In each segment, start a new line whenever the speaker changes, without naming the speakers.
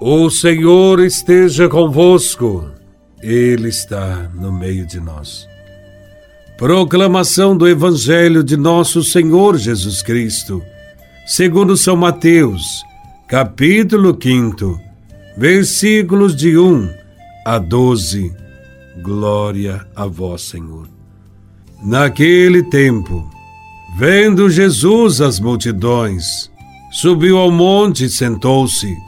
O Senhor esteja convosco, Ele está no meio de nós. Proclamação do Evangelho de Nosso Senhor Jesus Cristo, segundo São Mateus, capítulo 5, versículos de 1 a 12. Glória a Vós, Senhor. Naquele tempo, vendo Jesus as multidões, subiu ao monte e sentou-se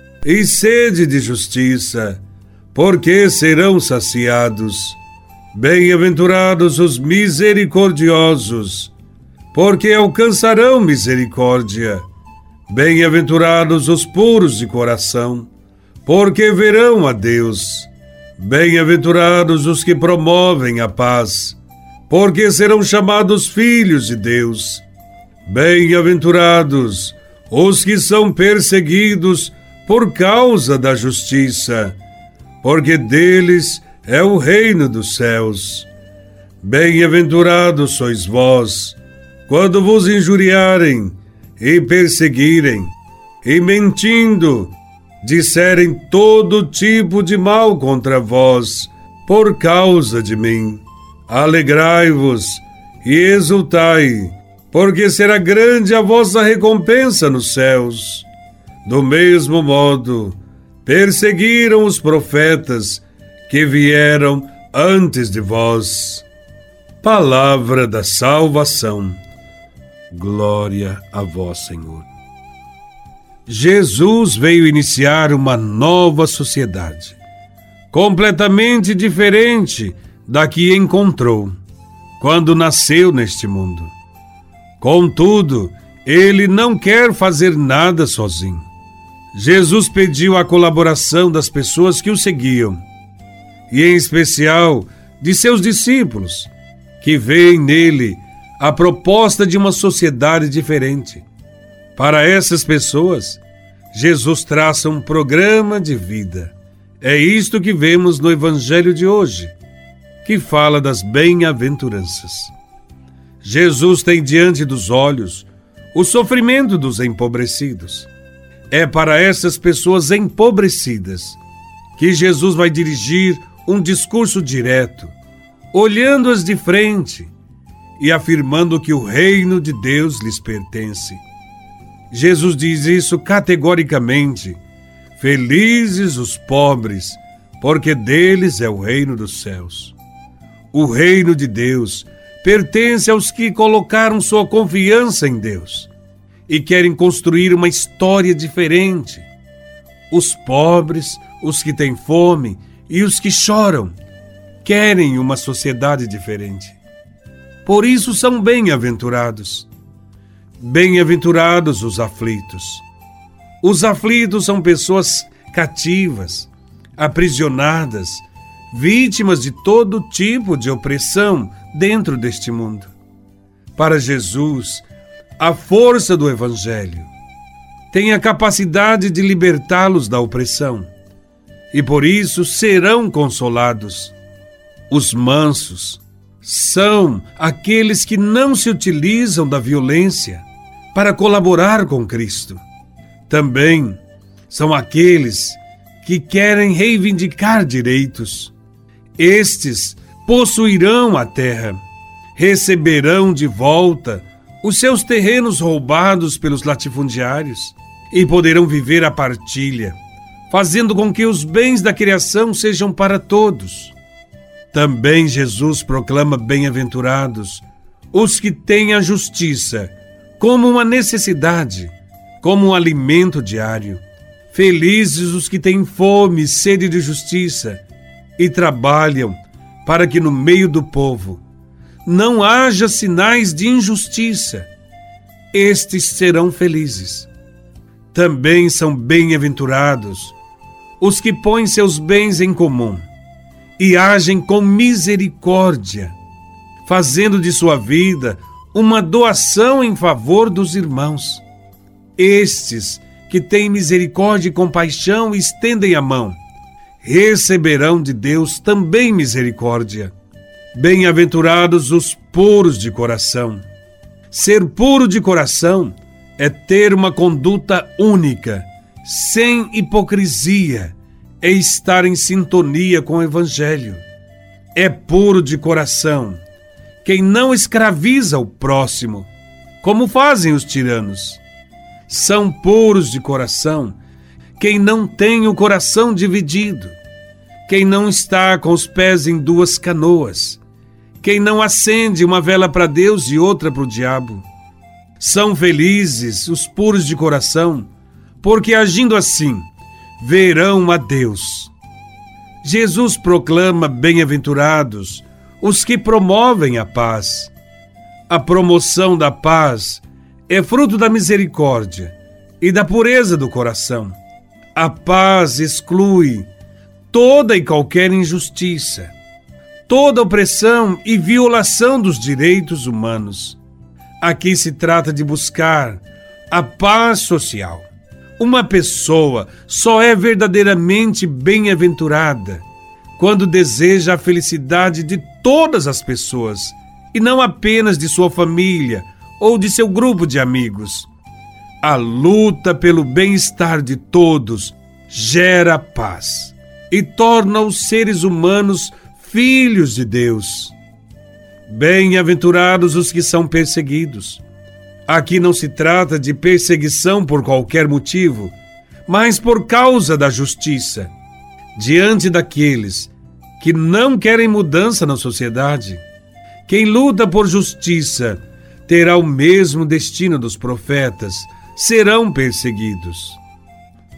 e sede de justiça, porque serão saciados. Bem-aventurados os misericordiosos, porque alcançarão misericórdia. Bem-aventurados os puros de coração, porque verão a Deus. Bem-aventurados os que promovem a paz, porque serão chamados filhos de Deus. Bem-aventurados os que são perseguidos por causa da justiça, porque deles é o reino dos céus. Bem-aventurados sois vós, quando vos injuriarem e perseguirem, e mentindo, disserem todo tipo de mal contra vós, por causa de mim. Alegrai-vos e exultai, porque será grande a vossa recompensa nos céus do mesmo modo, perseguiram os profetas que vieram antes de vós. Palavra da salvação. Glória a vós, Senhor. Jesus veio iniciar uma nova sociedade, completamente diferente da que encontrou quando nasceu neste mundo. Contudo, ele não quer fazer nada sozinho. Jesus pediu a colaboração das pessoas que o seguiam, e em especial de seus discípulos, que veem nele a proposta de uma sociedade diferente. Para essas pessoas, Jesus traça um programa de vida. É isto que vemos no Evangelho de hoje, que fala das bem-aventuranças. Jesus tem diante dos olhos o sofrimento dos empobrecidos é para essas pessoas empobrecidas que Jesus vai dirigir um discurso direto, olhando-as de frente e afirmando que o reino de Deus lhes pertence. Jesus diz isso categoricamente: Felizes os pobres, porque deles é o reino dos céus. O reino de Deus pertence aos que colocaram sua confiança em Deus e querem construir uma história diferente. Os pobres, os que têm fome e os que choram querem uma sociedade diferente. Por isso são bem-aventurados. Bem-aventurados os aflitos. Os aflitos são pessoas cativas, aprisionadas, vítimas de todo tipo de opressão dentro deste mundo. Para Jesus, a força do Evangelho tem a capacidade de libertá-los da opressão e por isso serão consolados. Os mansos são aqueles que não se utilizam da violência para colaborar com Cristo. Também são aqueles que querem reivindicar direitos. Estes possuirão a terra, receberão de volta os seus terrenos roubados pelos latifundiários e poderão viver a partilha, fazendo com que os bens da criação sejam para todos. Também Jesus proclama bem-aventurados os que têm a justiça como uma necessidade, como um alimento diário. Felizes os que têm fome e sede de justiça e trabalham para que no meio do povo não haja sinais de injustiça. Estes serão felizes. Também são bem-aventurados os que põem seus bens em comum e agem com misericórdia, fazendo de sua vida uma doação em favor dos irmãos. Estes que têm misericórdia e compaixão estendem a mão, receberão de Deus também misericórdia. Bem-aventurados os puros de coração. Ser puro de coração é ter uma conduta única, sem hipocrisia, é estar em sintonia com o Evangelho. É puro de coração quem não escraviza o próximo, como fazem os tiranos. São puros de coração quem não tem o coração dividido, quem não está com os pés em duas canoas, quem não acende uma vela para Deus e outra para o diabo. São felizes os puros de coração, porque agindo assim, verão a Deus. Jesus proclama bem-aventurados os que promovem a paz. A promoção da paz é fruto da misericórdia e da pureza do coração. A paz exclui toda e qualquer injustiça, toda opressão e violação dos direitos humanos. Aqui se trata de buscar a paz social. Uma pessoa só é verdadeiramente bem-aventurada quando deseja a felicidade de todas as pessoas e não apenas de sua família ou de seu grupo de amigos. A luta pelo bem-estar de todos gera paz e torna os seres humanos filhos de Deus. Bem-aventurados os que são perseguidos. Aqui não se trata de perseguição por qualquer motivo, mas por causa da justiça. Diante daqueles que não querem mudança na sociedade, quem luta por justiça terá o mesmo destino dos profetas, serão perseguidos.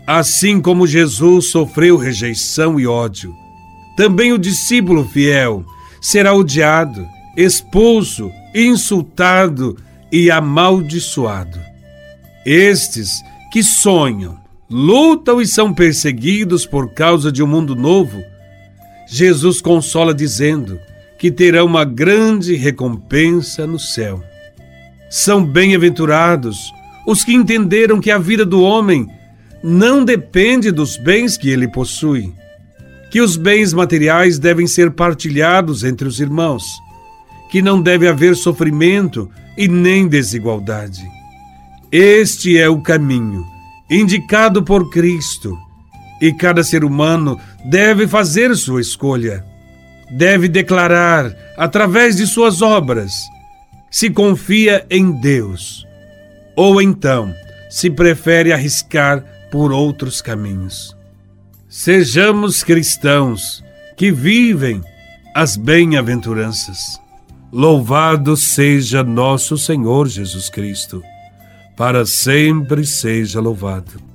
Assim como Jesus sofreu rejeição e ódio, também o discípulo fiel será odiado, expulso, insultado e amaldiçoado. Estes que sonham, lutam e são perseguidos por causa de um mundo novo, Jesus consola dizendo que terão uma grande recompensa no céu. São bem-aventurados os que entenderam que a vida do homem não depende dos bens que ele possui, que os bens materiais devem ser partilhados entre os irmãos, que não deve haver sofrimento e nem desigualdade. Este é o caminho indicado por Cristo e cada ser humano deve fazer sua escolha. Deve declarar, através de suas obras, se confia em Deus ou então se prefere arriscar por outros caminhos. Sejamos cristãos que vivem as bem-aventuranças. Louvado seja nosso Senhor Jesus Cristo, para sempre seja louvado.